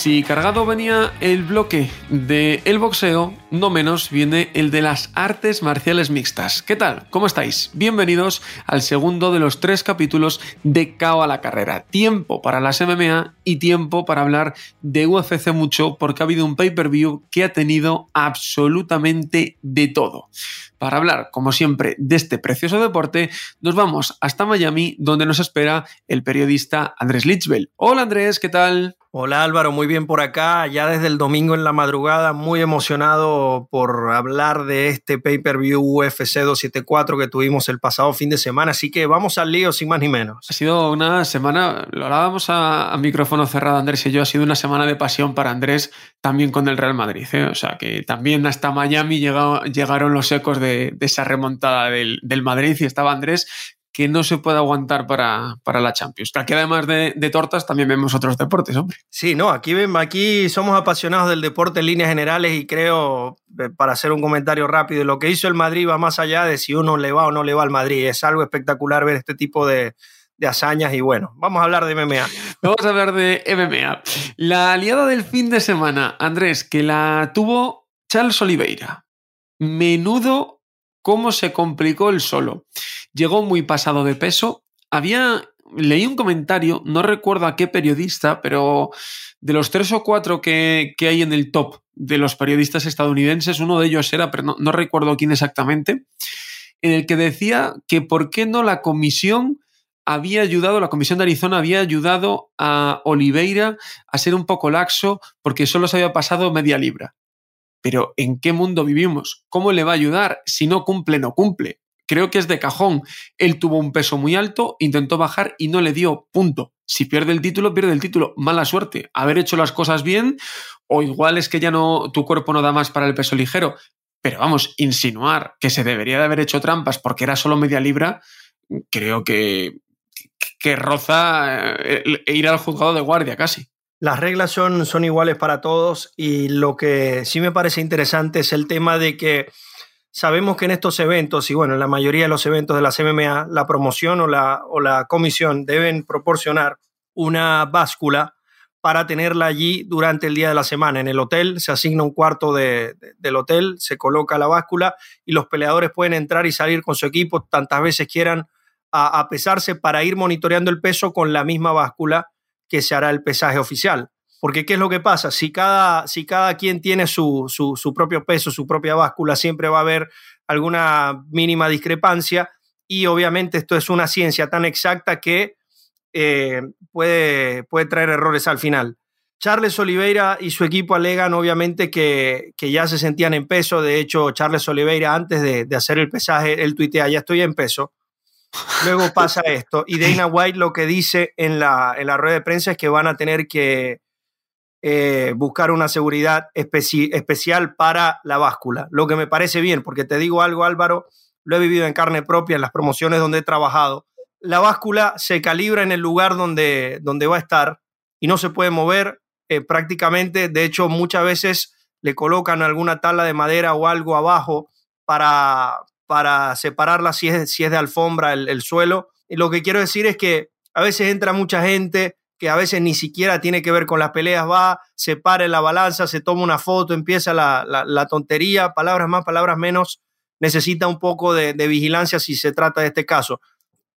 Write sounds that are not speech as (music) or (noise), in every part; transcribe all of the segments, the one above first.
Si cargado venía el bloque del el boxeo, no menos viene el de las artes marciales mixtas. ¿Qué tal? ¿Cómo estáis? Bienvenidos al segundo de los tres capítulos de Cao a la carrera. Tiempo para las MMA y tiempo para hablar de UFC mucho porque ha habido un pay-per-view que ha tenido absolutamente de todo. Para hablar, como siempre, de este precioso deporte, nos vamos hasta Miami, donde nos espera el periodista Andrés Lichbel. Hola Andrés, ¿qué tal? Hola Álvaro, muy bien por acá, ya desde el domingo en la madrugada, muy emocionado por hablar de este pay-per-view UFC 274 que tuvimos el pasado fin de semana, así que vamos al lío sin más ni menos. Ha sido una semana, lo hablábamos a, micrófono cerrado Andrés y yo, ha sido una semana de pasión para Andrés también con el Real Madrid, ¿eh? o sea que también hasta Miami llegaron los ecos de, esa remontada del Madrid y estaba Andrés que no se puede aguantar para, para la Champions. Aquí además de, de, tortas también vemos otros deportes, hombre. Sí, no, aquí, aquí somos apasionados del deporte en líneas generales y creo, eh, para hacer un comentario rápido, lo que hizo el Madrid va más allá de si uno le va o no le va al Madrid. Es algo espectacular ver este tipo de, de hazañas y bueno, vamos a hablar de MMA. Vamos a hablar de MMA. La aliada del fin de semana, Andrés, que la tuvo Charles Oliveira. Menudo cómo se complicó el solo. Llegó muy pasado de peso. Había. Leí un comentario, no recuerdo a qué periodista, pero de los tres o cuatro que, que hay en el top de los periodistas estadounidenses, uno de ellos era, pero no, no recuerdo quién exactamente, en el que decía que por qué no la comisión había ayudado, la Comisión de Arizona había ayudado a Oliveira a ser un poco laxo porque solo se había pasado media libra. Pero ¿en qué mundo vivimos? ¿Cómo le va a ayudar si no cumple, no cumple? Creo que es de cajón. Él tuvo un peso muy alto, intentó bajar y no le dio punto. Si pierde el título, pierde el título. Mala suerte. Haber hecho las cosas bien, o igual es que ya no, tu cuerpo no da más para el peso ligero. Pero vamos, insinuar que se debería de haber hecho trampas porque era solo media libra, creo que, que roza eh, ir al juzgado de guardia casi. Las reglas son, son iguales para todos y lo que sí me parece interesante es el tema de que sabemos que en estos eventos, y bueno, en la mayoría de los eventos de las MMA, la promoción o la, o la comisión deben proporcionar una báscula para tenerla allí durante el día de la semana. En el hotel se asigna un cuarto de, de, del hotel, se coloca la báscula y los peleadores pueden entrar y salir con su equipo tantas veces quieran a, a pesarse para ir monitoreando el peso con la misma báscula que se hará el pesaje oficial. Porque ¿qué es lo que pasa? Si cada, si cada quien tiene su, su, propio peso, su propia báscula, siempre va a haber alguna mínima discrepancia y obviamente esto es una ciencia tan exacta que eh, puede, puede traer errores al final. Charles Oliveira y su equipo alegan obviamente que, que, ya se sentían en peso. De hecho, Charles Oliveira antes de, de hacer el pesaje, él tuitea, ya estoy en peso. Luego pasa esto. Y Dana White lo que dice en la, en la rueda de prensa es que van a tener que, eh, buscar una seguridad especi especial para la báscula, lo que me parece bien, porque te digo algo Álvaro, lo he vivido en carne propia en las promociones donde he trabajado. La báscula se calibra en el lugar donde, donde va a estar y no se puede mover eh, prácticamente, de hecho muchas veces le colocan alguna tabla de madera o algo abajo para, para separarla si es, si es de alfombra el, el suelo. Y lo que quiero decir es que a veces entra mucha gente, que a veces ni siquiera tiene que ver con las peleas, va, se para en la balanza, se toma una foto, empieza la, la, tontería, palabras más, palabras menos, necesita un poco de, vigilancia si se trata de este caso.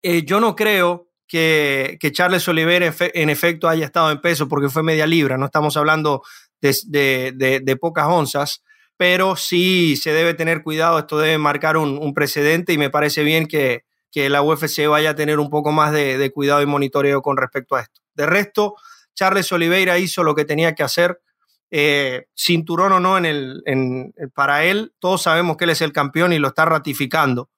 Eh, yo no creo que, que Charles Oliveira en, fe, en, efecto haya estado en peso porque fue media libra, no estamos hablando de, de pocas onzas, pero sí se debe tener cuidado, esto debe marcar un, precedente y me parece bien que, que la UFC vaya a tener un poco más de, cuidado y monitoreo con respecto a esto. De resto, Charles Oliveira hizo lo que tenía que hacer, eh, cinturón o no en el, para él, todos sabemos que él es el campeón y lo está ratificando,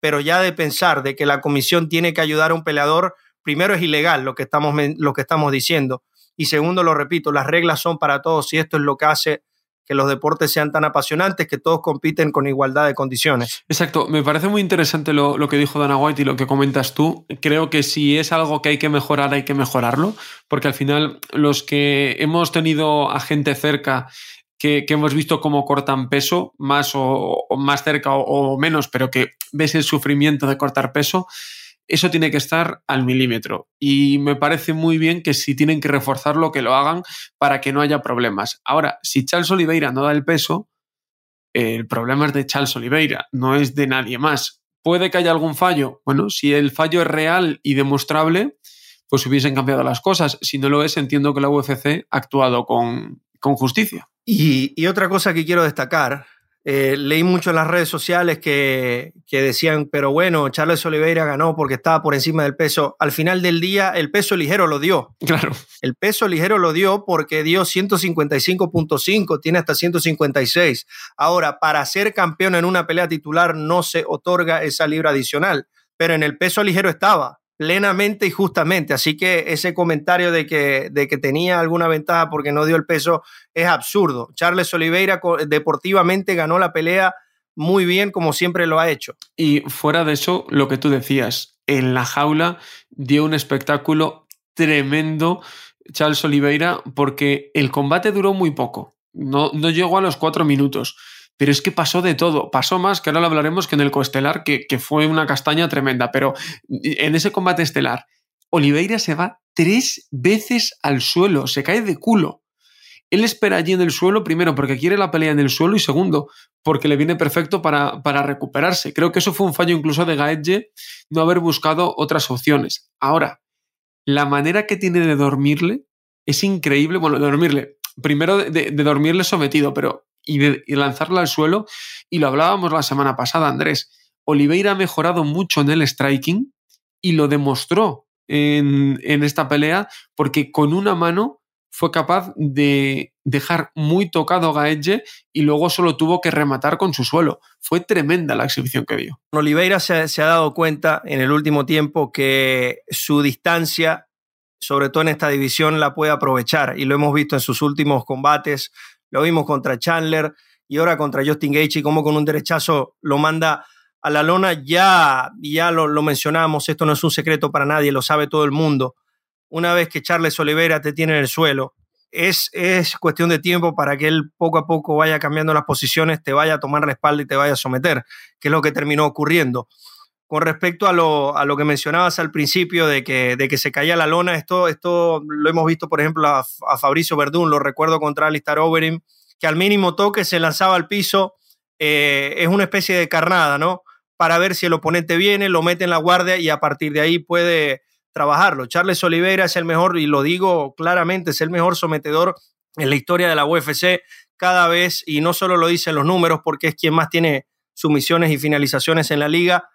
pero ya de pensar de que la comisión tiene que ayudar a un peleador, primero es ilegal lo que estamos, lo que estamos diciendo. Y segundo, lo repito, las reglas son para todos y esto es lo que hace que los deportes sean tan apasionantes, que todos compiten con igualdad de condiciones. Exacto, me parece muy interesante lo, lo, que dijo Dana White y lo que comentas tú. Creo que si es algo que hay que mejorar, hay que mejorarlo, porque al final los que hemos tenido a gente cerca que, que hemos visto cómo cortan peso, más o, más cerca o, o menos, pero que ves el sufrimiento de cortar peso, eso tiene que estar al milímetro. Y me parece muy bien que si tienen que reforzarlo, que lo hagan para que no haya problemas. Ahora, si Charles Oliveira no da el peso, el problema es de Charles Oliveira, no es de nadie más. ¿Puede que haya algún fallo? Bueno, si el fallo es real y demostrable, pues hubiesen cambiado las cosas. Si no lo es, entiendo que la UFC ha actuado con, con justicia. Y, y, otra cosa que quiero destacar eh, leí mucho en las redes sociales que, que, decían, pero bueno, Charles Oliveira ganó porque estaba por encima del peso. Al final del día, el peso ligero lo dio. Claro. El peso ligero lo dio porque dio 155.5, tiene hasta 156. Ahora, para ser campeón en una pelea titular no se otorga esa libra adicional, pero en el peso ligero estaba plenamente y justamente. Así que ese comentario de que, de que tenía alguna ventaja porque no dio el peso es absurdo. Charles Oliveira deportivamente ganó la pelea muy bien como siempre lo ha hecho. Y fuera de eso, lo que tú decías, en la jaula dio un espectáculo tremendo Charles Oliveira porque el combate duró muy poco. No, no llegó a los cuatro minutos pero es que pasó de todo. Pasó más, que ahora lo hablaremos, que en el coestelar, que, fue una castaña tremenda. Pero en ese combate estelar, Oliveira se va tres veces al suelo, se cae de culo. Él espera allí en el suelo, primero, porque quiere la pelea en el suelo, y segundo, porque le viene perfecto para, para recuperarse. Creo que eso fue un fallo incluso de Gaedge, no haber buscado otras opciones. Ahora, la manera que tiene de dormirle es increíble. Bueno, de dormirle, primero de dormirle sometido, pero y, lanzarla al suelo. Y lo hablábamos la semana pasada, Andrés. Oliveira ha mejorado mucho en el striking y lo demostró en, esta pelea porque con una mano fue capaz de dejar muy tocado a Gaedge y luego solo tuvo que rematar con su suelo. Fue tremenda la exhibición que dio. Oliveira se, se, ha dado cuenta en el último tiempo que su distancia, sobre todo en esta división, la puede aprovechar y lo hemos visto en sus últimos combates lo vimos contra Chandler y ahora contra Justin Gaethje, como con un derechazo lo manda a la lona. Ya, ya lo, lo mencionamos, esto no es un secreto para nadie, lo sabe todo el mundo. Una vez que Charles Oliveira te tiene en el suelo, es, es, cuestión de tiempo para que él poco a poco vaya cambiando las posiciones, te vaya a tomar la espalda y te vaya a someter, que es lo que terminó ocurriendo. Con respecto a lo, a lo que mencionabas al principio de que, de que se caía la lona, esto, esto lo hemos visto, por ejemplo, a, a Fabricio Verdún, lo recuerdo contra Alistair Overeem, que al mínimo toque se lanzaba al piso, eh, es una especie de carnada, ¿no? Para ver si el oponente viene, lo mete en la guardia y a partir de ahí puede trabajarlo. Charles Oliveira es el mejor, y lo digo claramente, es el mejor sometedor en la historia de la UFC cada vez, y no solo lo dicen los números, porque es quien más tiene sumisiones y finalizaciones en la liga,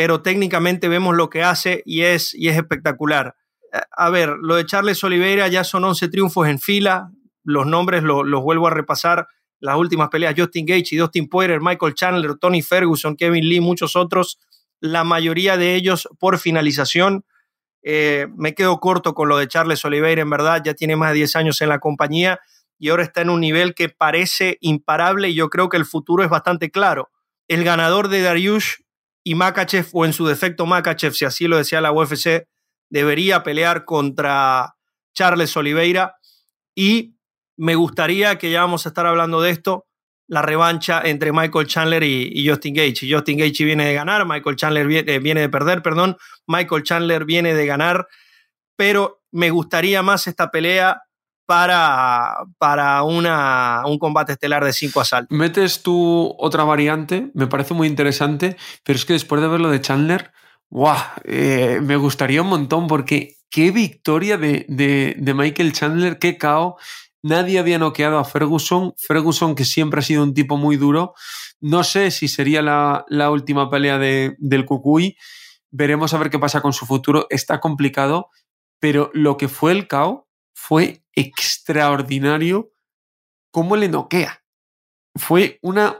pero técnicamente vemos lo que hace y es, y es espectacular. A ver, lo de Charles Oliveira ya son 11 triunfos en fila, los nombres los, vuelvo a repasar, las últimas peleas, Justin Gage y Dustin Poirier, Michael Chandler, Tony Ferguson, Kevin Lee, muchos otros, la mayoría de ellos por finalización. Eh, me quedo corto con lo de Charles Oliveira, en verdad, ya tiene más de 10 años en la compañía y ahora está en un nivel que parece imparable y yo creo que el futuro es bastante claro. El ganador de Dariush y Makachev, o en su defecto Makachev, si así lo decía la UFC, debería pelear contra Charles Oliveira. Y me gustaría que ya vamos a estar hablando de esto, la revancha entre Michael Chandler y, Justin Gage. Y Justin Gage viene de ganar, Michael Chandler viene, eh, viene de perder, perdón, Michael Chandler viene de ganar, pero me gustaría más esta pelea para, para una, un combate estelar de cinco asaltos. Metes tú otra variante, me parece muy interesante, pero es que después de ver lo de Chandler, ¡guau! Eh, me gustaría un montón porque qué victoria de, de, Michael Chandler, qué cao. Nadie había noqueado a Ferguson. Ferguson, que siempre ha sido un tipo muy duro. No sé si sería la, la última pelea de, del Cucuy. Veremos a ver qué pasa con su futuro. Está complicado, pero lo que fue el KO fue extraordinario cómo le noquea. Fue una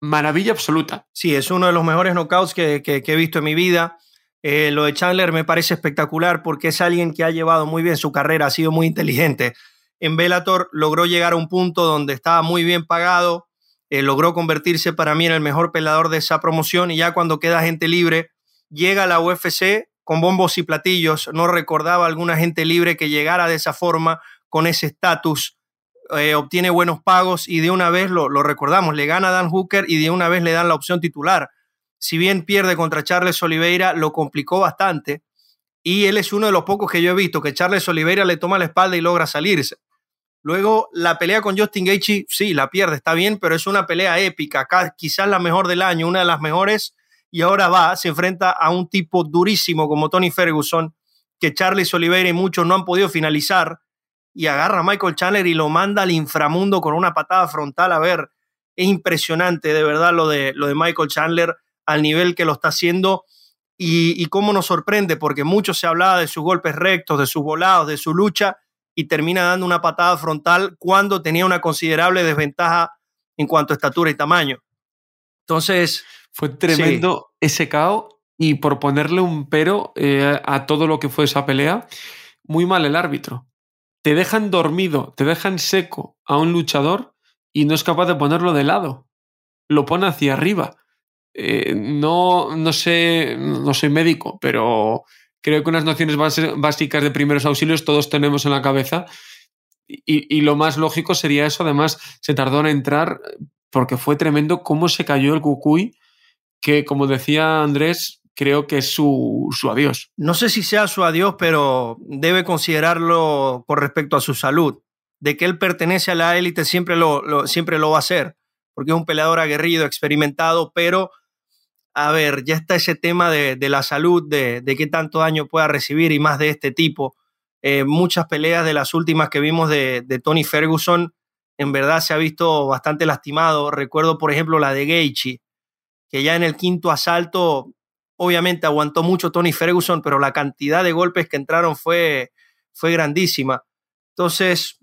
maravilla absoluta. Sí, es uno de los mejores knockouts que, he visto en mi vida. Eh, lo de Chandler me parece espectacular porque es alguien que ha llevado muy bien su carrera, ha sido muy inteligente. En Bellator logró llegar a un punto donde estaba muy bien pagado, eh, logró convertirse para mí en el mejor peleador de esa promoción y ya cuando queda gente libre, llega a la UFC con bombos y platillos. No recordaba alguna gente libre que llegara de esa forma, con ese estatus. Eh, obtiene buenos pagos y de una vez lo, lo, recordamos, le gana a Dan Hooker y de una vez le dan la opción titular. Si bien pierde contra Charles Oliveira, lo complicó bastante y él es uno de los pocos que yo he visto que Charles Oliveira le toma la espalda y logra salirse. Luego la pelea con Justin Gaethje, sí, la pierde, está bien, pero es una pelea épica, quizás la mejor del año, una de las mejores y ahora va, se enfrenta a un tipo durísimo como Tony Ferguson, que Charles Oliveira y muchos no han podido finalizar, y agarra a Michael Chandler y lo manda al inframundo con una patada frontal. A ver, es impresionante de verdad lo de, lo de Michael Chandler al nivel que lo está haciendo y, y cómo nos sorprende, porque mucho se hablaba de sus golpes rectos, de sus volados, de su lucha, y termina dando una patada frontal cuando tenía una considerable desventaja en cuanto a estatura y tamaño. Entonces, fue tremendo ese caos y por ponerle un pero eh, a todo lo que fue esa pelea, muy mal el árbitro. Te dejan dormido, te dejan seco a un luchador y no es capaz de ponerlo de lado. Lo pone hacia arriba. Eh, no, no sé, no soy médico, pero creo que unas nociones básicas de primeros auxilios todos tenemos en la cabeza. Y, y, lo más lógico sería eso. Además, se tardó en entrar porque fue tremendo cómo se cayó el Cucuy que, como decía Andrés, creo que es su, su, adiós. No sé si sea su adiós, pero debe considerarlo con respecto a su salud. De que él pertenece a la élite siempre lo, siempre lo va a hacer, porque es un peleador aguerrido, experimentado, pero a ver, ya está ese tema de, de la salud, de, de, qué tanto daño pueda recibir y más de este tipo. Eh, muchas peleas de las últimas que vimos de, de, Tony Ferguson, en verdad se ha visto bastante lastimado. Recuerdo, por ejemplo, la de Gaethje, que ya en el quinto asalto, obviamente aguantó mucho Tony Ferguson, pero la cantidad de golpes que entraron fue, fue grandísima. Entonces,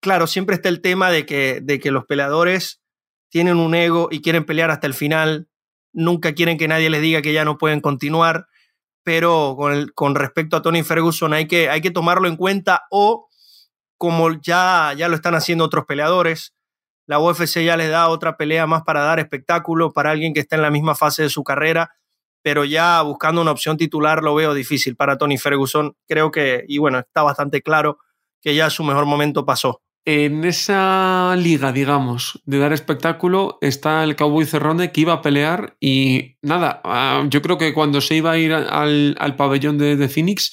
claro, siempre está el tema de que, de que los peleadores tienen un ego y quieren pelear hasta el final, nunca quieren que nadie les diga que ya no pueden continuar, pero con, el, con respecto a Tony Ferguson hay que, hay que tomarlo en cuenta o como ya, ya lo están haciendo otros peleadores, la UFC ya les da otra pelea más para dar espectáculo para alguien que está en la misma fase de su carrera, pero ya buscando una opción titular lo veo difícil para Tony Ferguson. Creo que, y bueno, está bastante claro que ya su mejor momento pasó. En esa liga, digamos, de dar espectáculo, está el Cowboy Cerrone que iba a pelear y nada, ah, yo creo que cuando se iba a ir al, al pabellón de, de Phoenix,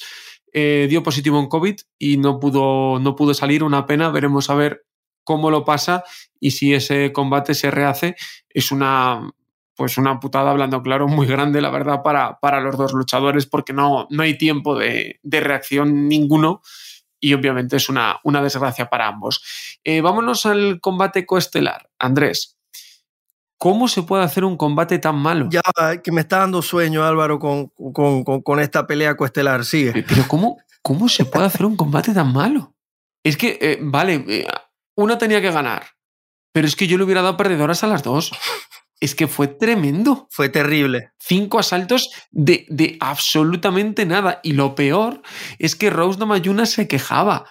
eh, dio positivo en COVID y no pudo, no pudo salir, una pena, veremos a ver cómo lo pasa y si ese combate se rehace, es una, pues una putada, hablando claro, muy grande, la verdad, para, para los dos luchadores, porque no, no hay tiempo de, de reacción ninguno y obviamente es una, una desgracia para ambos. Eh, vámonos al combate coestelar. Andrés, ¿cómo se puede hacer un combate tan malo? Ya, que me está dando sueño, Álvaro, con, con, con, con esta pelea coestelar. Sigue. Pero ¿cómo, ¿cómo se puede hacer un combate tan malo? Es que, eh, vale, eh, una tenía que ganar, pero es que yo le hubiera dado perdedoras a las dos. Es que fue tremendo. Fue terrible. Cinco asaltos de, de absolutamente nada. Y lo peor es que Rose Namayuna se quejaba.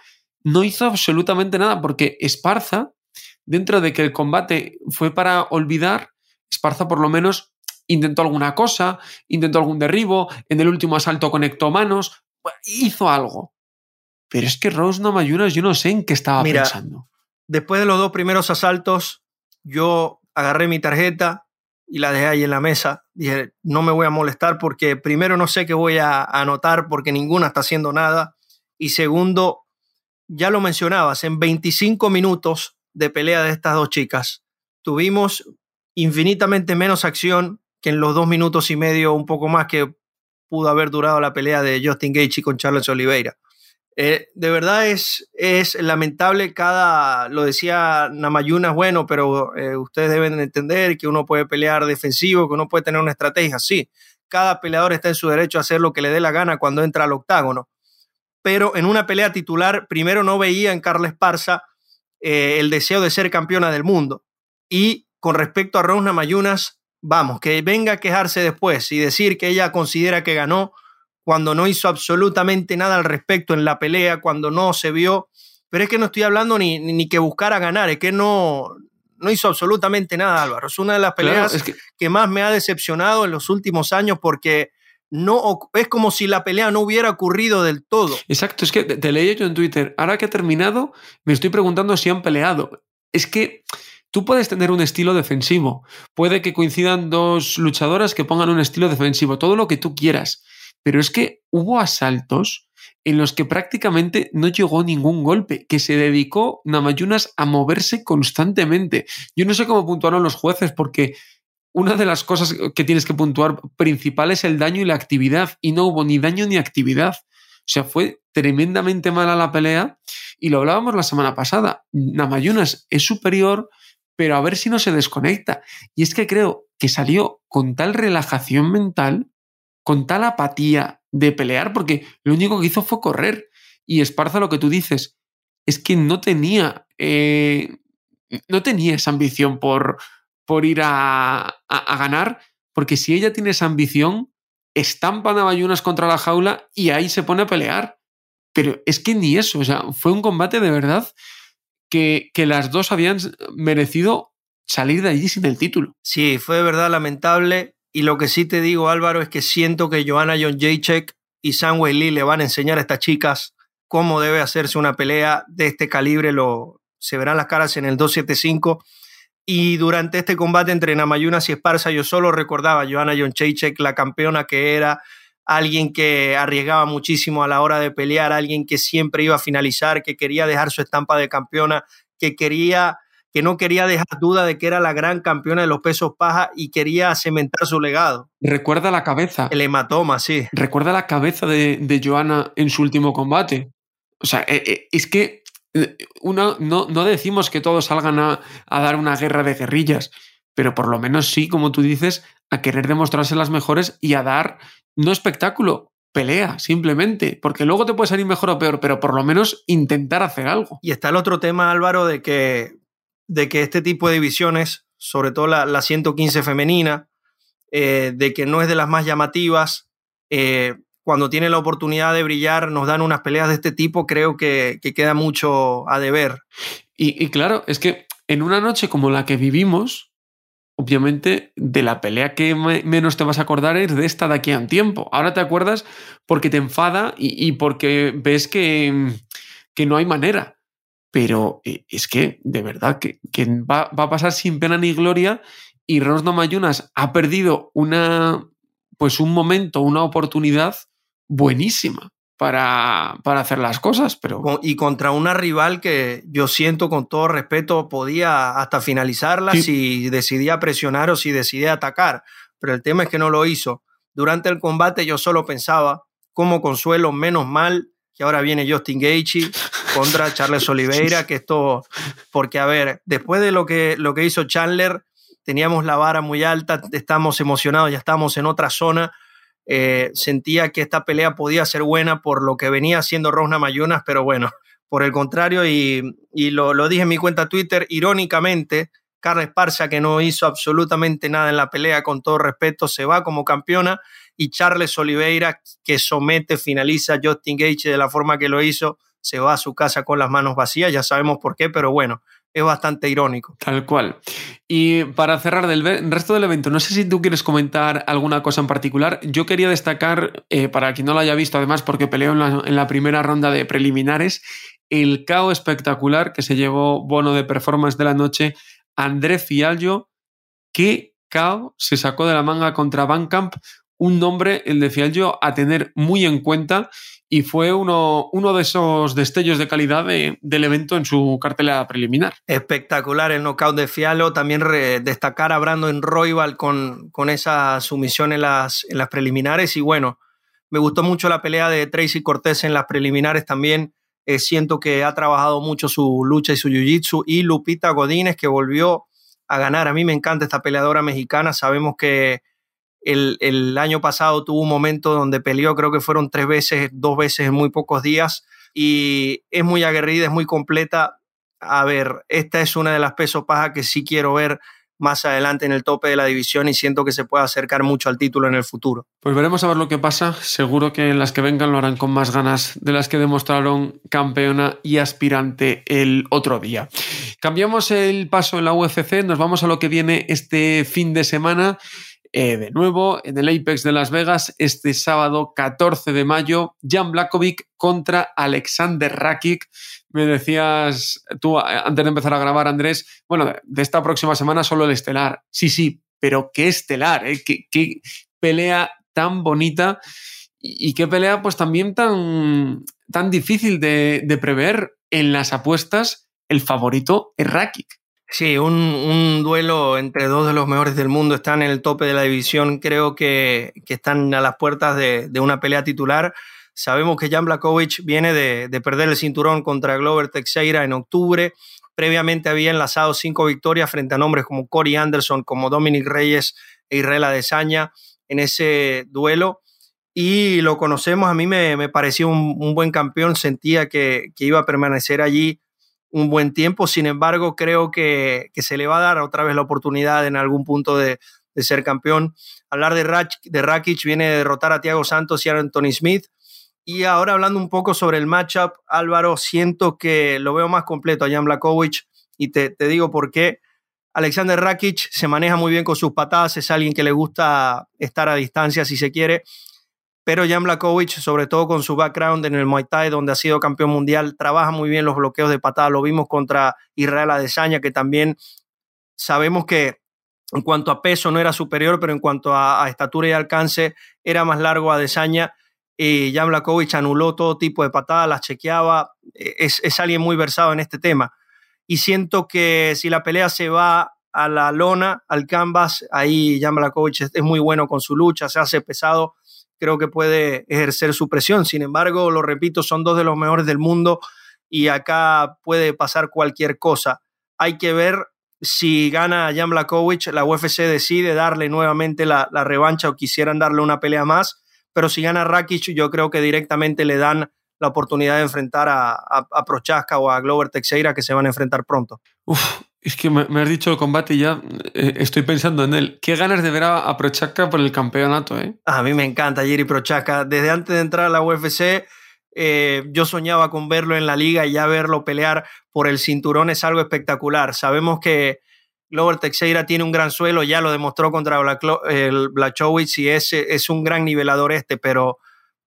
No hizo absolutamente nada porque Esparza, dentro de que el combate fue para olvidar, Esparza por lo menos intentó alguna cosa, intentó algún derribo, en el último asalto conectó manos, hizo algo. Pero es que Rose Namayunas yo no sé en qué estaba Mira, pensando. Después de los dos primeros asaltos, yo agarré mi tarjeta y la dejé ahí en la mesa. Dije, no me voy a molestar porque primero no sé qué voy a anotar porque ninguna está haciendo nada. Y segundo, ya lo mencionabas, en 25 minutos de pelea de estas dos chicas, tuvimos infinitamente menos acción que en los dos minutos y medio, un poco más que pudo haber durado la pelea de Justin Gaethje con Charles Oliveira. Eh, de verdad es, es lamentable cada, lo decía Namayuna, bueno, pero eh, ustedes deben entender que uno puede pelear defensivo, que uno puede tener una estrategia, sí, cada peleador está en su derecho a hacer lo que le dé la gana cuando entra al octágono, pero en una pelea titular, primero no veía en Carla Esparza eh, el deseo de ser campeona del mundo, y con respecto a Rose Namayunas, vamos, que venga a quejarse después y decir que ella considera que ganó cuando no hizo absolutamente nada al respecto en la pelea, cuando no se vio. Pero es que no estoy hablando ni, ni que buscara ganar, es que no, no hizo absolutamente nada, Álvaro. Es una de las peleas que... más me ha decepcionado en los últimos años porque no es como si la pelea no hubiera ocurrido del todo. Exacto, es que te, leí yo en Twitter, ahora que ha terminado, me estoy preguntando si han peleado. Es que tú puedes tener un estilo defensivo, puede que coincidan dos luchadoras que pongan un estilo defensivo, todo lo que tú quieras, pero es que hubo asaltos en los que prácticamente no llegó ningún golpe, que se dedicó Namayunas a moverse constantemente. Yo no sé cómo puntuaron los jueces, porque una de las cosas que tienes que puntuar principal es el daño y la actividad, y no hubo ni daño ni actividad. O sea, fue tremendamente mala la pelea, y lo hablábamos la semana pasada. Namayunas es superior, pero a ver si no se desconecta. Y es que creo que salió con tal relajación mental, con tal apatía de pelear porque lo único que hizo fue correr. Y Esparza lo que tú dices es que no tenía, eh, no tenía esa ambición por, por ir a, ganar, porque si ella tiene esa ambición, estampa a contra la jaula y ahí se pone a pelear. Pero es que ni eso, o sea, fue un combate de verdad que, que las dos habían merecido salir de allí sin el título. Sí, fue de verdad lamentable. Y lo que sí te digo, Álvaro, es que siento que Joanna John Jacek y Sang Lee le van a enseñar a estas chicas cómo debe hacerse una pelea de este calibre. Lo, se verán las caras en el 275. Y durante este combate entre Namayunas y Esparza, yo solo recordaba a Joanna John Jacek, la campeona que era, alguien que arriesgaba muchísimo a la hora de pelear, alguien que siempre iba a finalizar, que quería dejar su estampa de campeona, que quería que no quería dejar duda de que era la gran campeona de los pesos paja y quería cementar su legado. Recuerda la cabeza. El hematoma, sí. Recuerda la cabeza de, de Joana en su último combate. O sea, eh, eh, es que una, no, no, decimos que todos salgan a, a, dar una guerra de guerrillas, pero por lo menos sí, como tú dices, a querer demostrarse las mejores y a dar, no espectáculo, pelea, simplemente, porque luego te puede salir mejor o peor, pero por lo menos intentar hacer algo. Y está el otro tema, Álvaro, de que de que este tipo de divisiones, sobre todo la, 115 femenina, eh, de que no es de las más llamativas, eh, cuando tiene la oportunidad de brillar, nos dan unas peleas de este tipo, creo que, queda mucho a deber. Y, claro, es que en una noche como la que vivimos, obviamente de la pelea que menos te vas a acordar es de esta de aquí a un tiempo. Ahora te acuerdas porque te enfada y, porque ves que, que no hay manera pero eh, es que de verdad que, va, a pasar sin pena ni gloria y Rosna Mayunas ha perdido una, pues un momento, una oportunidad buenísima para, para, hacer las cosas. Pero... Y contra una rival que yo siento con todo respeto podía hasta finalizarla si decidía presionar o si decidía atacar. Pero el tema es que no lo hizo. Durante el combate yo solo pensaba, como consuelo, menos mal que ahora viene Justin Gaethje contra Charles Oliveira, que esto, porque a ver, después de lo que, lo que hizo Chandler, teníamos la vara muy alta, estamos emocionados, ya estamos en otra zona. Eh, sentía que esta pelea podía ser buena por lo que venía haciendo Rosna Mayunas, pero bueno, por el contrario, y, y lo, lo, dije en mi cuenta Twitter, irónicamente, Carla Esparza, que no hizo absolutamente nada en la pelea, con todo respeto, se va como campeona, y Charles Oliveira, que somete, finaliza a Justin Gage de la forma que lo hizo, se va a su casa con las manos vacías, ya sabemos por qué, pero bueno, es bastante irónico. Tal cual. Y para cerrar del resto del evento, no sé si tú quieres comentar alguna cosa en particular. Yo quería destacar, eh, para quien no lo haya visto, además, porque peleó en la, primera ronda de preliminares, el KO espectacular que se llevó bono de performance de la noche, André Fiallo. ¿Qué KO se sacó de la manga contra Van Camp? Un nombre, el de Fiallo, a tener muy en cuenta y fue uno, uno de esos destellos de calidad del evento en su cartelera preliminar. Espectacular el knockout de Fialo, también destacar a Brandon Royval con, con esa sumisión en las preliminares y bueno, me gustó mucho la pelea de Tracy Cortés en las preliminares también. Eh, siento que ha trabajado mucho su lucha y su jiu-jitsu. Y Lupita Godínez, que volvió a ganar. A mí me encanta esta peleadora mexicana. Sabemos que el, año pasado tuvo un momento donde peleó, creo que fueron tres veces, dos veces en muy pocos días, y es muy aguerrida, es muy completa. A ver, esta es una de las pesos paja que sí quiero ver más adelante en el tope de la división y siento que se puede acercar mucho al título en el futuro. Pues veremos a ver lo que pasa. Seguro que en las que vengan lo harán con más ganas de las que demostraron campeona y aspirante el otro día. Cambiamos el paso en la UFC, nos vamos a lo que viene este fin de semana. Eh, de nuevo, en el Apex de Las Vegas, este sábado 14 de mayo, Jan Blakovic contra Alexander Rakic me decías tú antes de empezar a grabar, Andrés, bueno, de esta próxima semana solo el estelar. Sí, sí, pero qué estelar, ¿eh? qué, pelea tan bonita y, qué pelea pues también tan, tan difícil de, prever en las apuestas. El favorito es Rakic. Sí, un, duelo entre dos de los mejores del mundo. Están en el tope de la división. Creo que, están a las puertas de, de una pelea titular. Sabemos que Jan Blakovic viene de, perder el cinturón contra Glover Teixeira en octubre. Previamente había enlazado cinco victorias frente a nombres como Corey Anderson, como Dominic Reyes e Israel Adesanya en ese duelo. Y lo conocemos, a mí me, pareció un, buen campeón, sentía que, iba a permanecer allí un buen tiempo. Sin embargo, creo que, se le va a dar otra vez la oportunidad en algún punto de, ser campeón. Hablar de, de Rakic viene de derrotar a Thiago Santos y a Anthony Smith. Y ahora hablando un poco sobre el matchup, Álvaro, siento que lo veo más completo a Jan Blakovic y te, digo por qué. Alexander Rakic se maneja muy bien con sus patadas, es alguien que le gusta estar a distancia si se quiere, pero Jan Blakovic, sobre todo con su background en el Muay Thai, donde ha sido campeón mundial, trabaja muy bien los bloqueos de patadas. Lo vimos contra Israel Adesanya, que también sabemos que en cuanto a peso no era superior, pero en cuanto a, estatura y alcance era más largo Adesanya y Jan Blakovic anuló todo tipo de patadas, las chequeaba, e, es, alguien muy versado en este tema. Y siento que si la pelea se va a la lona, al canvas, ahí Jan Blakovic es, muy bueno con su lucha, se hace pesado, creo que puede ejercer su presión. Sin embargo, lo repito, son dos de los mejores del mundo y acá puede pasar cualquier cosa. Hay que ver si gana Jan Blakovic, la UFC decide darle nuevamente la revancha o quisieran darle una pelea más pero si gana Rakic, yo creo que directamente le dan la oportunidad de enfrentar a, Prochaska o a Glover Teixeira, que se van a enfrentar pronto. Es que me, has dicho el combate y ya eh, estoy pensando en él. Qué ganas de ver a, Prochaska por el campeonato, ¿eh? A mí me encanta Jerry Prochaska. Desde antes de entrar a la UFC, eh, yo soñaba con verlo en la liga y ya verlo pelear por el cinturón es algo espectacular. Sabemos que Glover Teixeira tiene un gran suelo, ya lo demostró contra el Blachowicz y es, es un gran nivelador este, pero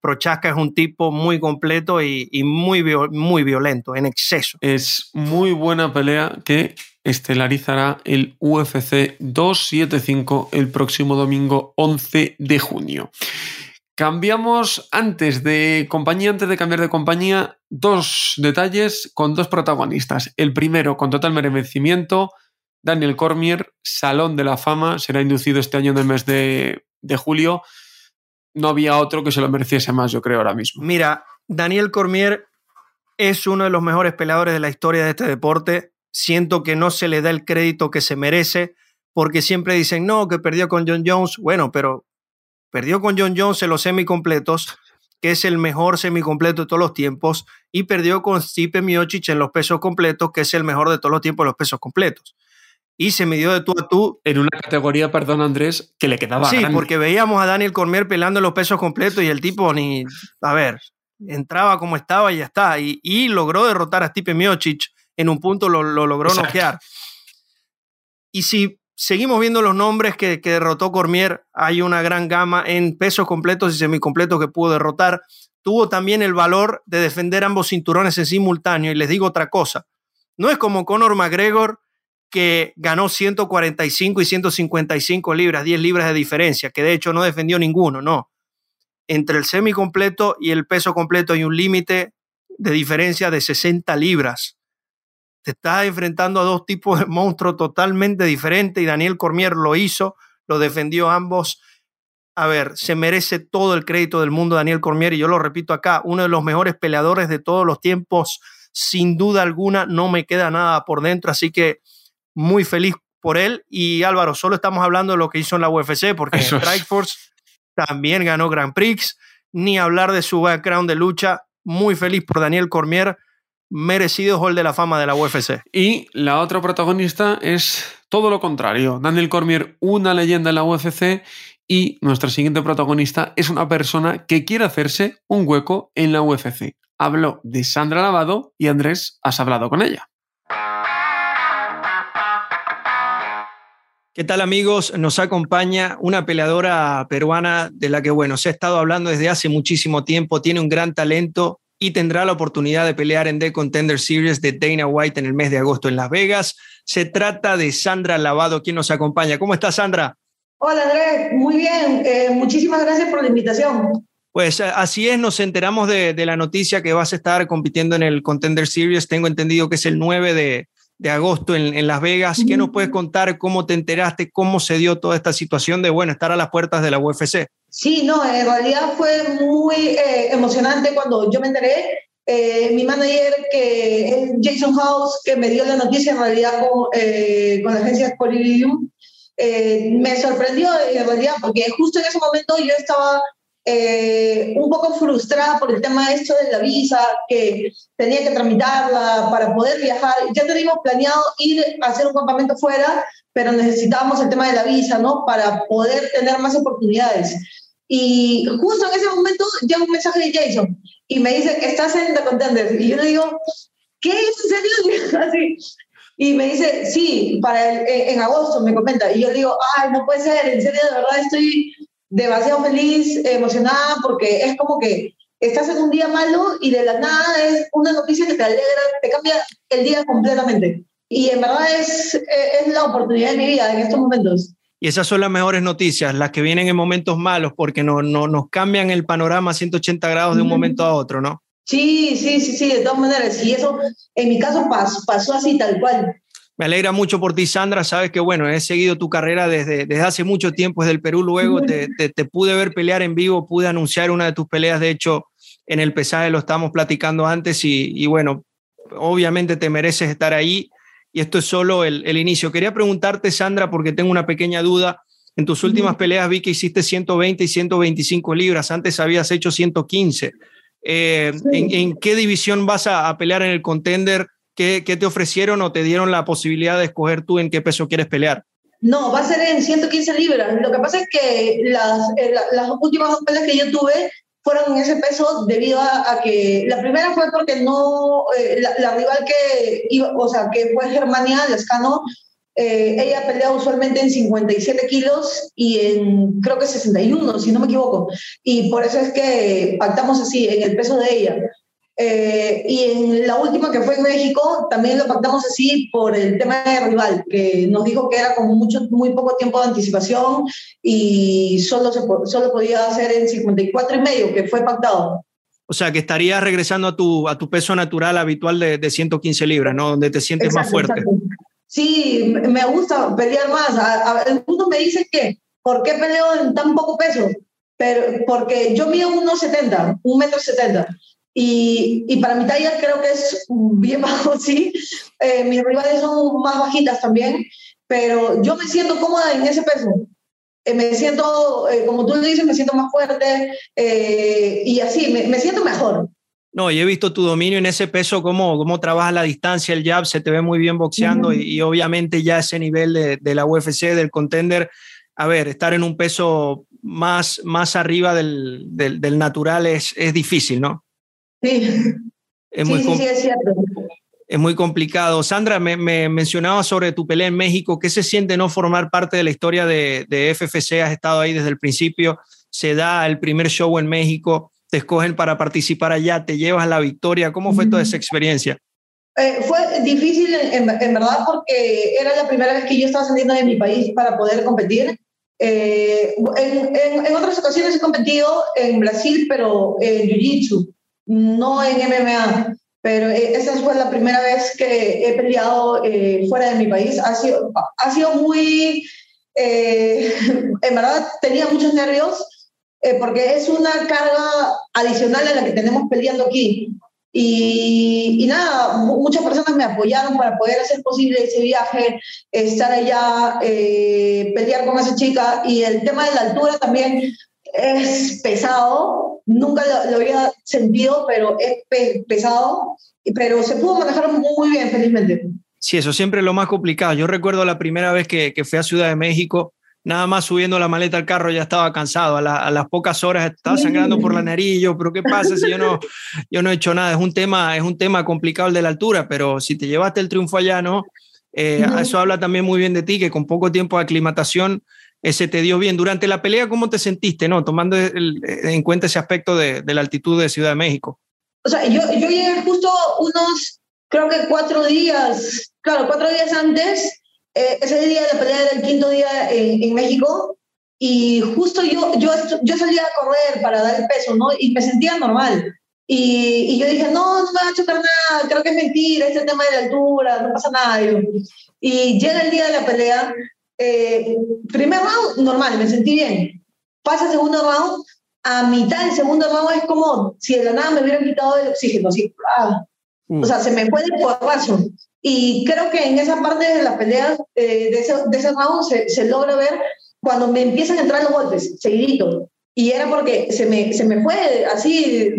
Prochaska es un tipo muy completo y, muy, muy violento, en exceso. Es muy buena pelea que estelarizará el UFC 275 el próximo domingo 11 de junio. Cambiamos antes de compañía, antes de cambiar de compañía, dos detalles con dos protagonistas. El primero, con total merecimiento, Daniel Cormier, Salón de la Fama, será inducido este año en el mes de, julio. No había otro que se lo mereciese más, yo creo, ahora mismo. Mira, Daniel Cormier es uno de los mejores peleadores de la historia de este deporte. Siento que no se le da el crédito que se merece, porque siempre dicen, no, que perdió con John Jones. Bueno, pero perdió con John Jones en los semicompletos, que es el mejor semicompleto de todos los tiempos, y perdió con Stipe Miocic en los pesos completos, que es el mejor de todos los tiempos en los pesos completos y se midió de tú a tú. En una categoría, perdón Andrés, que le quedaba. Sí, porque veíamos a Daniel Cormier pelando los pesos completos y el tipo ni. A ver, entraba como estaba y ya está. Y, logró derrotar a Stipe Miocic. En un punto lo, logró noquear. Y si seguimos viendo los nombres que, que, derrotó Cormier, hay una gran gama en pesos completos y semicompletos que pudo derrotar. Tuvo también el valor de defender ambos cinturones en simultáneo. Y les digo otra cosa. No es como Conor McGregor que ganó 145 y 155 libras, 10 libras de diferencia, que de hecho no defendió ninguno, no. Entre el semi completo y el peso completo hay un límite de diferencia de 60 libras. Te estás enfrentando a dos tipos de monstruos totalmente diferentes y Daniel Cormier lo hizo, lo defendió ambos. A ver, se merece todo el crédito del mundo Daniel Cormier y yo lo repito acá, uno de los mejores peleadores de todos los tiempos, sin duda alguna, no me queda nada por dentro, así que muy feliz por él. Y Álvaro, solo estamos hablando de lo que hizo en la UFC, porque Strikeforce también ganó Grand Prix, ni hablar de su background de lucha. Muy feliz por Daniel Cormier, merecido Hall de la Fama de la UFC. Y la otra protagonista es Todo lo contrario, Daniel Cormier, una leyenda en la UFC y nuestra siguiente protagonista es una persona que quiere hacerse un hueco en la UFC. Habló de Sandra Lavado y Andrés, has hablado con ella. ¿Qué tal amigos? Nos acompaña una peleadora peruana de la que, bueno, se ha estado hablando desde hace muchísimo tiempo, tiene un gran talento y tendrá la oportunidad de pelear en The Contender Series de Dana White en el mes de agosto en Las Vegas. Se trata de Sandra Lavado, quien nos acompaña. ¿Cómo está Sandra? Hola Andrés, muy bien. Eh, muchísimas gracias por la invitación. Pues así es, nos enteramos de, de, la noticia que vas a estar compitiendo en el Contender Series. Tengo entendido que es el 9 de, de agosto en, Las Vegas. ¿Qué nos puedes contar? ¿Cómo te enteraste? ¿Cómo se dio toda esta situación de, bueno, estar a las puertas de la UFC? Sí, no, en realidad fue muy eh, emocionante cuando yo me enteré. Eh, mi manager, que Jason House, que me dio la noticia en realidad con, eh, con la agencia Collidium, me sorprendió en realidad porque justo en ese momento yo estaba eh, un poco frustrada por el tema esto de la visa, que tenía que tramitarla para poder viajar. Ya teníamos planeado ir a hacer un campamento fuera, pero necesitábamos el tema de la visa, ¿no? Para poder tener más oportunidades. Y justo en ese momento llega un mensaje de Jason y me dice, estás en The Contenders. Y yo le digo, ¿qué? ¿En serio? (laughs) Así. Y me dice, sí, para en agosto, me comenta. Y yo le digo, ay, no puede ser, en serio, de verdad estoy demasiado feliz, emocionada, porque es como que estás en un día malo y de la nada es una noticia que te alegra, te cambia el día completamente. Y en verdad es, es la oportunidad de mi vida en estos momentos. Y esas son las mejores noticias, las que vienen en momentos malos, porque no, no, nos cambian el panorama a 180 grados de un momento a otro, ¿no? Sí, sí, sí, sí, de todas maneras. Y eso, en mi caso, pasó, pasó así, tal cual. Me alegra mucho por ti, Sandra. Sabes que, bueno, he seguido tu carrera desde, desde hace mucho tiempo, desde el Perú. Luego te, te, pude ver pelear en vivo, pude anunciar una de tus peleas. De hecho, en el pesaje lo estábamos platicando antes y, y bueno, obviamente te mereces estar ahí. Y esto es solo el, el, inicio. Quería preguntarte, Sandra, porque tengo una pequeña duda. En tus últimas peleas vi que hiciste 120 y 125 libras. Antes habías hecho 115. Eh, ¿en, ¿en, qué división vas a, a pelear en el contender? ¿Qué, ¿Qué, te ofrecieron o te dieron la posibilidad de escoger tú en qué peso quieres pelear? No, va a ser en 115 libras. Lo que pasa es que las, eh, las últimas dos peleas que yo tuve fueron en ese peso debido a, a que la primera fue porque no, eh, la, la, rival que iba, o sea, que fue Germania, Lescano, eh, ella pelea usualmente en 57 kilos y en creo que 61, si no me equivoco. Y por eso es que pactamos así, en el peso de ella. Eh, y en la última que fue en México, también lo pactamos así por el tema de rival, que nos dijo que era con mucho, muy poco tiempo de anticipación y solo, se, solo podía hacer en 54 y medio, que fue pactado. O sea, que estarías regresando a tu, a tu peso natural habitual de, de 115 libras, ¿no? Donde te sientes exacto, más fuerte. Exacto. Sí, me gusta pelear más. A, a, el mundo me dice que, ¿por qué peleo en tan poco peso? Pero porque yo mido 1,70, 1,70 metro 70 y, y, para mi talla creo que es bien (laughs) bajo, sí. Eh, mis rivales son más bajitas también, pero yo me siento cómoda en ese peso. Eh, me siento, eh, como tú dices, me siento más fuerte eh, y así, me, me, siento mejor. No, y he visto tu dominio en ese peso, cómo, cómo trabaja la distancia, el jab, se te ve muy bien boxeando uh -huh. y, y, obviamente ya ese nivel de, de la UFC, del contender, a ver, estar en un peso más, más arriba del, del, del natural es, es difícil, ¿no? Sí, es muy, sí, sí, es cierto. Es muy complicado. Sandra, me, me mencionaba sobre tu pelea en México. ¿Qué se siente no formar parte de la historia de, de FFC? Has estado ahí desde el principio. Se da el primer show en México. Te escogen para participar allá. Te llevas la victoria. ¿Cómo fue toda esa experiencia? Eh, fue difícil en, en, verdad porque era la primera vez que yo estaba saliendo de mi país para poder competir. Eh, en, en, en, otras ocasiones he competido en Brasil, pero en Jiu-Jitsu no en MMA, pero eh, esa fue la primera vez que he peleado eh, fuera de mi país. Ha sido, ha sido muy, eh, (laughs) en verdad tenía muchos nervios eh, porque es una carga adicional a la que tenemos peleando aquí. Y, y, nada, muchas personas me apoyaron para poder hacer posible ese viaje, estar allá, pelear con esa chica. Y el tema de la altura también es pesado, nunca lo, lo había sentido, pero es pe pesado, pero se pudo manejar muy bien, felizmente. Sí, eso siempre es lo más complicado. Yo recuerdo la primera vez que, que fui a Ciudad de México, nada más subiendo la maleta al carro ya estaba cansado, a, las pocas horas estaba sangrando por la nariz, yo, pero ¿qué pasa si yo no, (laughs) yo no he hecho nada? Es un, tema, es un tema complicado el de la altura, pero si te llevaste el triunfo allá, ¿no? Eh, eso habla también muy bien de ti, que con poco tiempo de aclimatación ese te dio bien. Durante la pelea, ¿cómo te sentiste, no? Tomando en cuenta ese aspecto de, la altitud de Ciudad de México. O sea, yo, llegué justo unos, creo que cuatro días, claro, cuatro días antes eh, ese día de la pelea era el quinto día en, México y justo yo, yo, yo salía a correr para dar peso, ¿no? Y me sentía normal. Y, y yo dije, no, no me va a chocar nada, creo que es mentira, es el tema de la altura, no pasa nada. Y llega el día de la pelea, eh, primer round, normal, me sentí bien. Pasa segundo round, a mitad del segundo round es como si de la nada me hubieran quitado el oxígeno, así, ah. Mm. O sea, se me fue de porrazo. Y creo que en esa parte de la pelea, eh, de, ese, de ese round, se, se, logra ver cuando me empiezan a entrar los golpes, seguidito. Y era porque se me, se me fue así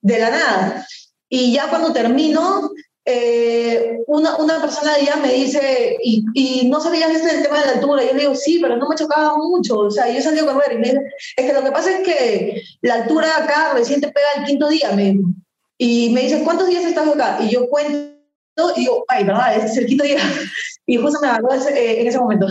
de la nada. Y ya cuando termino, eh, una, una, persona ya me dice, y, y no sabías este el tema de la altura. Yo le digo, sí, pero no me chocaba mucho. O sea, yo salí a correr y me dice, es que lo que pasa es que la altura acá recién te pega el quinto día. Me, y me dice, ¿cuántos días estás acá? Y yo cuento y digo, ay, ¿verdad? Este es el quinto día. (laughs) Y justo me agarró eh, en ese momento.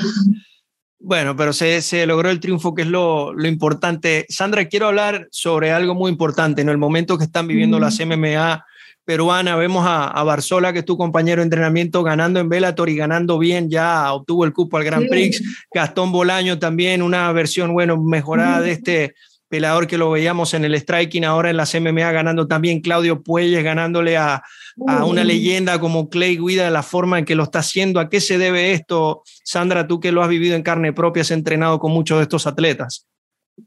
Bueno, pero se, se, logró el triunfo, que es lo, lo, importante. Sandra, quiero hablar sobre algo muy importante. En el momento que están viviendo mm. las MMA peruana, vemos a, a, Barzola, que es tu compañero de entrenamiento, ganando en Bellator y ganando bien, ya obtuvo el cupo al Grand Prix. Sí. Gastón Bolaño también, una versión, bueno, mejorada de este peleador que lo veíamos en el striking, ahora en las MMA ganando también Claudio Puelles, ganándole a, a una leyenda como Clay Guida, la forma en que lo está haciendo. ¿A qué se debe esto, Sandra, tú que lo has vivido en carne propia, has entrenado con muchos de estos atletas?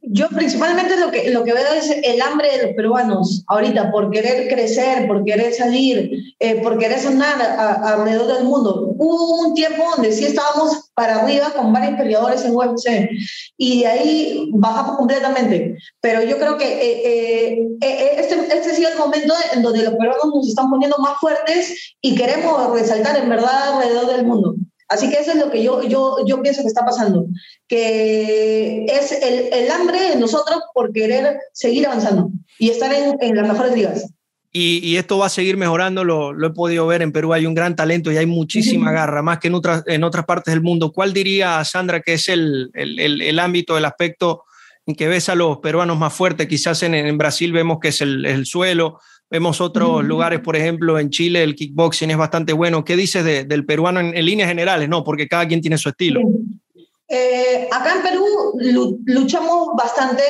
Yo principalmente lo que, lo que veo es el hambre de los peruanos ahorita por querer crecer, por querer salir, eh, por querer sonar a, alrededor del mundo. Hubo un tiempo donde sí estábamos para arriba con varios peleadores en UFC y de ahí bajamos completamente. Pero yo creo que eh, eh, este, este ha sido el momento en donde los peruanos nos están poniendo más fuertes y queremos resaltar en verdad alrededor del mundo. Así que eso es lo que yo, yo, yo pienso que está pasando, que es el, el hambre de nosotros por querer seguir avanzando y estar en, en las mejores ligas. Y, y, esto va a seguir mejorando, lo, lo, he podido ver, en Perú hay un gran talento y hay muchísima garra, más que en otras, en otras partes del mundo. ¿Cuál diría, Sandra, que es el, el, el, el ámbito, el aspecto en que ves a los peruanos más fuertes? Quizás en, en Brasil vemos que es el, el suelo, Vemos otros lugares, por ejemplo, en Chile el kickboxing es bastante bueno. ¿Qué dices de, del peruano en, en, líneas generales? No, porque cada quien tiene su estilo. Eh, acá en Perú luchamos bastante.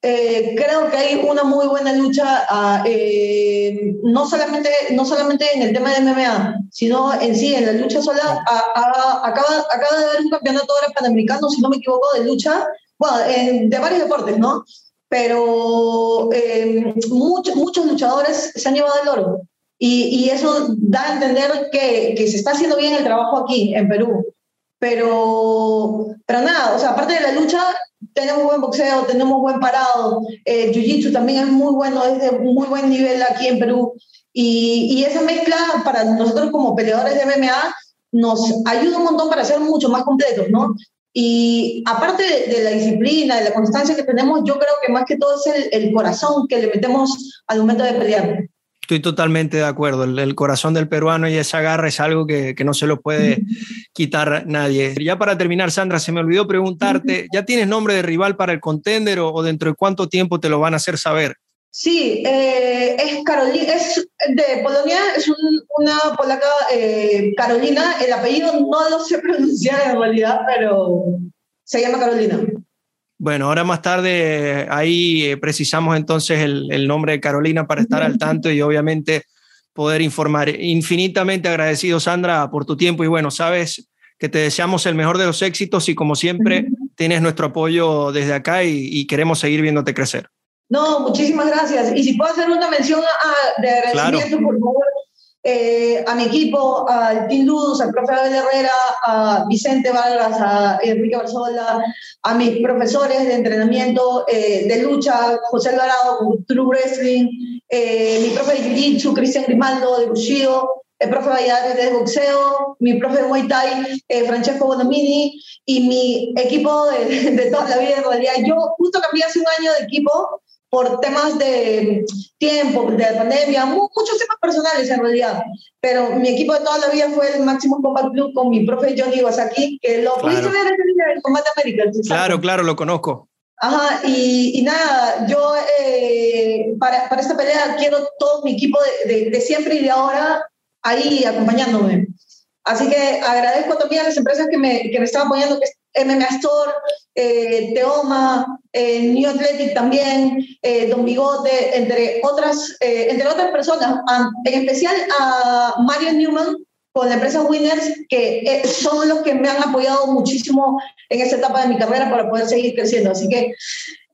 Eh, creo que hay una muy buena lucha, uh, eh, no, solamente, no solamente en el tema de MMA, sino en sí, en la lucha sola. A, a, acaba, acaba de haber un campeonato ahora panamericano, si no me equivoco, de lucha, bueno, en, de varios deportes, ¿no? Pero eh, muchos, muchos luchadores se han llevado el oro. Y, y eso da a entender que, que, se está haciendo bien el trabajo aquí, en Perú. Pero, pero nada, o sea, aparte de la lucha, tenemos buen boxeo, tenemos buen parado. El jiu-jitsu también es muy bueno, es de muy buen nivel aquí en Perú. Y, y esa mezcla para nosotros como peleadores de MMA nos ayuda un montón para ser mucho más completos, ¿no? Y aparte de, de, la disciplina, de la constancia que tenemos, yo creo que más que todo es el, el corazón que le metemos al momento de pelear. Estoy totalmente de acuerdo. El, el, corazón del peruano y esa garra es algo que, que no se lo puede quitar nadie. Ya para terminar, Sandra, se me olvidó preguntarte, ¿ya tienes nombre de rival para el contender o, o dentro de cuánto tiempo te lo van a hacer saber? Sí, eh, es Carolina, es de Polonia, es un, una polaca eh, Carolina, el apellido no lo sé pronunciar en realidad, pero se llama Carolina. Bueno, ahora más tarde ahí eh, precisamos entonces el, el, nombre de Carolina para estar al (laughs) tanto y obviamente poder informar. Infinitamente agradecido, Sandra, por tu tiempo y bueno, sabes que te deseamos el mejor de los éxitos y como siempre tienes nuestro apoyo desde acá y, y queremos seguir viéndote crecer. No, muchísimas gracias. Y si puedo hacer una mención a, de agradecimiento, claro. por favor, eh, a mi equipo, al Team Luz, al profe Abel Herrera, a Vicente Vargas, a Enrique Barzola, a mis profesores de entrenamiento, eh, de lucha, José Alvarado, True Wrestling, eh, mi profe de Jiu-Jitsu, Cristian Grimaldo, de Bushido, el profe Valladares de boxeo, mi profe de Muay Thai, eh, Francesco Bonomini, y mi equipo de, de, toda la vida en realidad. Yo justo cambié hace un año de equipo por temas de tiempo, de pandemia, muchos temas personales en realidad. Pero mi equipo de toda la vida fue el Máximo Combat Club con mi profe Johnny Iwasaki, que lo claro. pudiste ver en el Combate América. Claro, claro, lo conozco. Ajá, y, y nada, yo eh, para, para, esta pelea quiero todo mi equipo de, de, de, siempre y de ahora ahí acompañándome. Así que agradezco también a las empresas que me, que me están apoyando, que es MMA Store, eh, Teoma, eh, New Athletic también, eh, Don Bigote, entre otras, eh, entre otras personas, en especial a Mario Newman con la empresa Winners, que eh, son los que me han apoyado muchísimo en esta etapa de mi carrera para poder seguir creciendo. Así que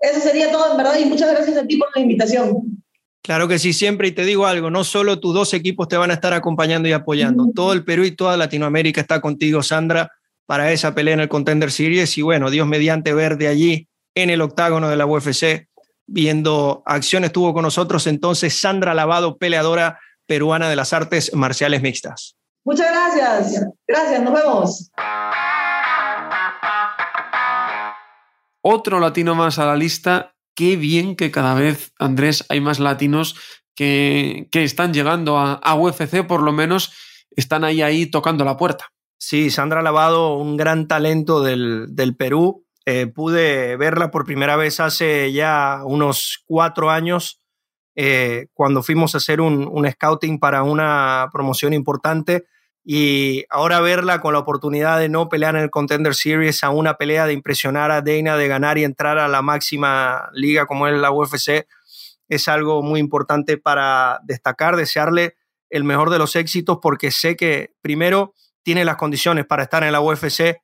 eso sería todo, en verdad, y muchas gracias a ti por la invitación. Claro que sí, siempre, y te digo algo, no solo tus dos equipos te van a estar acompañando y apoyando, todo el Perú y toda Latinoamérica está contigo, Sandra, para esa pelea en el Contender Series, y bueno, Dios mediante ver de allí en el octágono de la UFC, viendo acción, estuvo con nosotros entonces Sandra Lavado, peleadora peruana de las artes marciales mixtas. Muchas gracias, gracias, nos vemos. Otro latino más a la lista qué bien que cada vez, Andrés, hay más latinos que, que están llegando a, a, UFC, por lo menos están ahí, ahí tocando la puerta. Sí, Sandra Lavado, un gran talento del, del Perú. Eh, pude verla por primera vez hace ya unos cuatro años, eh, cuando fuimos a hacer un, un scouting para una promoción importante y ahora verla con la oportunidad de no pelear en el Contender Series a una pelea de impresionar a Dana, de ganar y entrar a la máxima liga como es la UFC, es algo muy importante para destacar, desearle el mejor de los éxitos porque sé que primero tiene las condiciones para estar en la UFC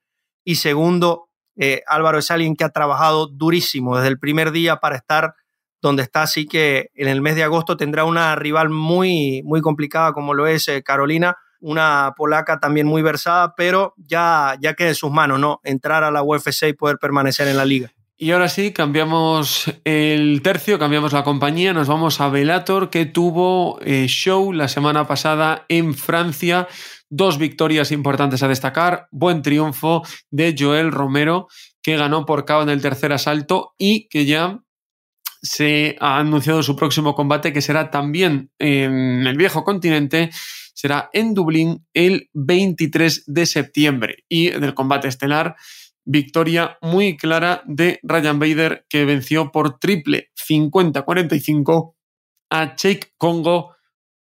y segundo, eh, Álvaro es alguien que ha trabajado durísimo desde el primer día para estar donde está, así que en el mes de agosto tendrá una rival muy, muy complicada como lo es eh, Carolina una polaca también muy versada, pero ya, ya queda en sus manos, ¿no? Entrar a la UFC y poder permanecer en la liga. Y ahora sí, cambiamos el tercio, cambiamos la compañía, nos vamos a Velator, que tuvo eh, show la semana pasada en Francia. Dos victorias importantes a destacar. Buen triunfo de Joel Romero, que ganó por KO en el tercer asalto y que ya se ha anunciado su próximo combate, que será también en el viejo continente será en Dublín el 23 de septiembre. Y del combate estelar, victoria muy clara de Ryan Bader, que venció por triple 50-45 a Jake Congo,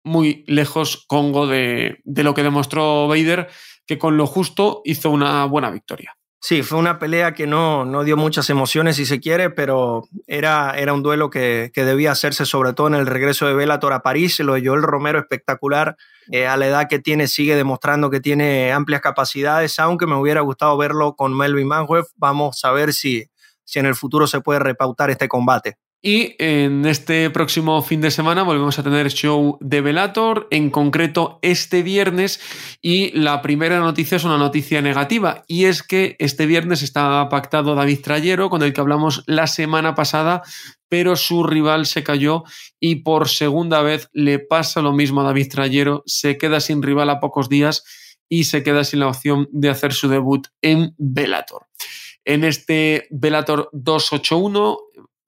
muy lejos Congo de, de lo que demostró Bader, que con lo justo hizo una buena victoria. Sí, fue una pelea que no, no dio muchas emociones, si se quiere, pero era, era un duelo que, que, debía hacerse, sobre todo en el regreso de Bellator a París. Lo de Joel Romero espectacular. Eh, a la edad que tiene, sigue demostrando que tiene amplias capacidades, aunque me hubiera gustado verlo con Melvin Manhuef. Vamos a ver si, si en el futuro se puede repautar este combate. Y en este próximo fin de semana volvemos a tener show de Velator, en concreto este viernes. Y la primera noticia es una noticia negativa, y es que este viernes está pactado David Trayero, con el que hablamos la semana pasada, pero su rival se cayó y por segunda vez le pasa lo mismo a David Trayero, se queda sin rival a pocos días y se queda sin la opción de hacer su debut en Velator. En este Velator 281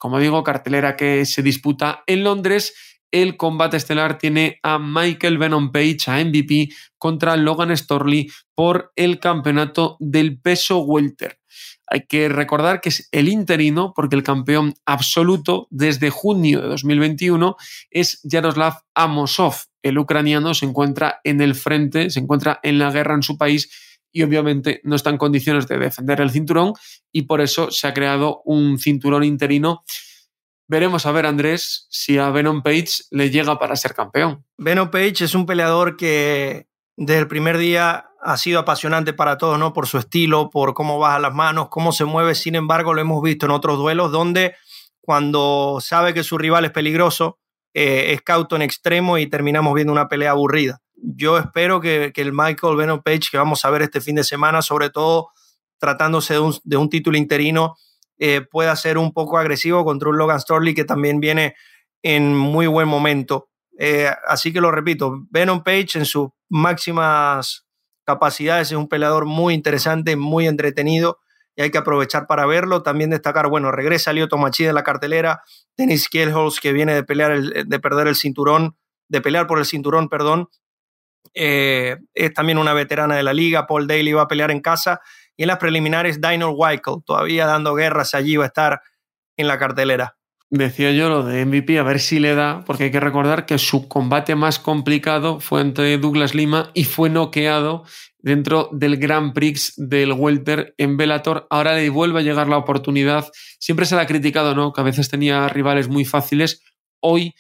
como digo, cartelera que se disputa en Londres. El combate estelar tiene a Michael Venom Page, a MVP, contra Logan Storley por el campeonato del peso welter. Hay que recordar que es el interino porque el campeón absoluto desde junio de 2021 es Yaroslav Amosov. El ucraniano se encuentra en el frente, se encuentra en la guerra en su país y obviamente no está en condiciones de defender el cinturón y por eso se ha creado un cinturón interino. Veremos a ver, Andrés, si a Venom Page le llega para ser campeón. Venom Page es un peleador que desde el primer día ha sido apasionante para todos, ¿no? Por su estilo, por cómo baja las manos, cómo se mueve. Sin embargo, lo hemos visto en otros duelos donde cuando sabe que su rival es peligroso, eh, es cauto en extremo y terminamos viendo una pelea aburrida yo espero que, que, el Michael Venom Page que vamos a ver este fin de semana, sobre todo tratándose de un, de un título interino, eh, pueda ser un poco agresivo contra un Logan Storley que también viene en muy buen momento. Eh, así que lo repito, Venom Page en sus máximas capacidades, es un peleador muy interesante, muy entretenido y hay que aprovechar para verlo. También destacar, bueno, regresa Lyoto Machida en la cartelera, Dennis Kielholz que viene de pelear, de perder el cinturón, de pelear por el cinturón, perdón. Eh, es también una veterana de la liga, Paul Daly va a pelear en casa y en las preliminares Dino Weichel, todavía dando guerras allí va a estar en la cartelera. Decía yo lo de MVP, a ver si le da, porque hay que recordar que su combate más complicado fue ante Douglas Lima y fue noqueado dentro del Grand Prix del Welter en Bellator. Ahora le vuelve a llegar la oportunidad. Siempre se le ha criticado, ¿no? Que a veces tenía rivales muy fáciles. Hoy,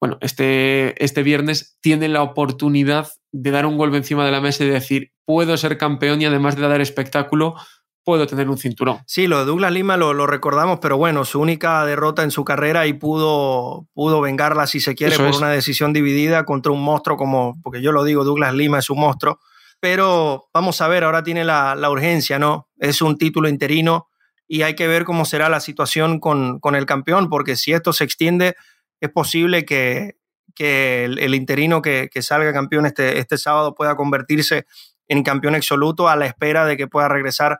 bueno, este, este viernes tiene la oportunidad de dar un golpe encima de la mesa y decir, puedo ser campeón y además de dar espectáculo, puedo tener un cinturón. Sí, lo de Douglas Lima lo, recordamos, pero bueno, su única derrota en su carrera y pudo, pudo vengarla, si se quiere, por una decisión dividida contra un monstruo como, porque yo lo digo, Douglas Lima es un monstruo, pero vamos a ver, ahora tiene la, urgencia, ¿no? Es un título interino y hay que ver cómo será la situación con, con el campeón, porque si esto se extiende, es posible que, que el, interino que, que, salga campeón este, este sábado pueda convertirse en campeón absoluto a la espera de que pueda regresar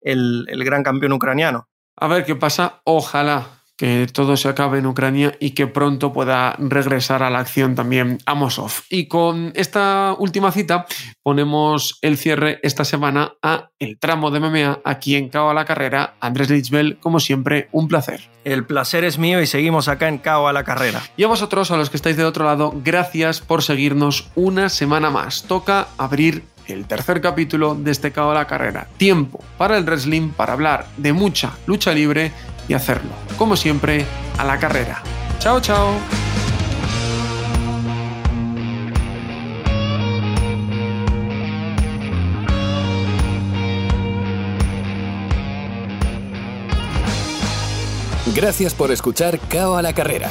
el, gran campeón ucraniano. A ver qué pasa. Ojalá que todo se acabe en Ucrania y que pronto pueda regresar a la acción también Amosov. Y con esta última cita ponemos el cierre esta semana a el tramo de MMA aquí en Cao a la Carrera. Andrés Lichbel, como siempre, un placer. El placer es mío y seguimos acá en Cao a la Carrera. Y a vosotros, a los que estáis de otro lado, gracias por seguirnos una semana más. Toca abrir el tercer capítulo de este Cao la Carrera. Tiempo para el wrestling, para hablar de mucha lucha libre y hacerlo, como siempre, a la carrera. Chao, chao. Gracias por escuchar Cao a la Carrera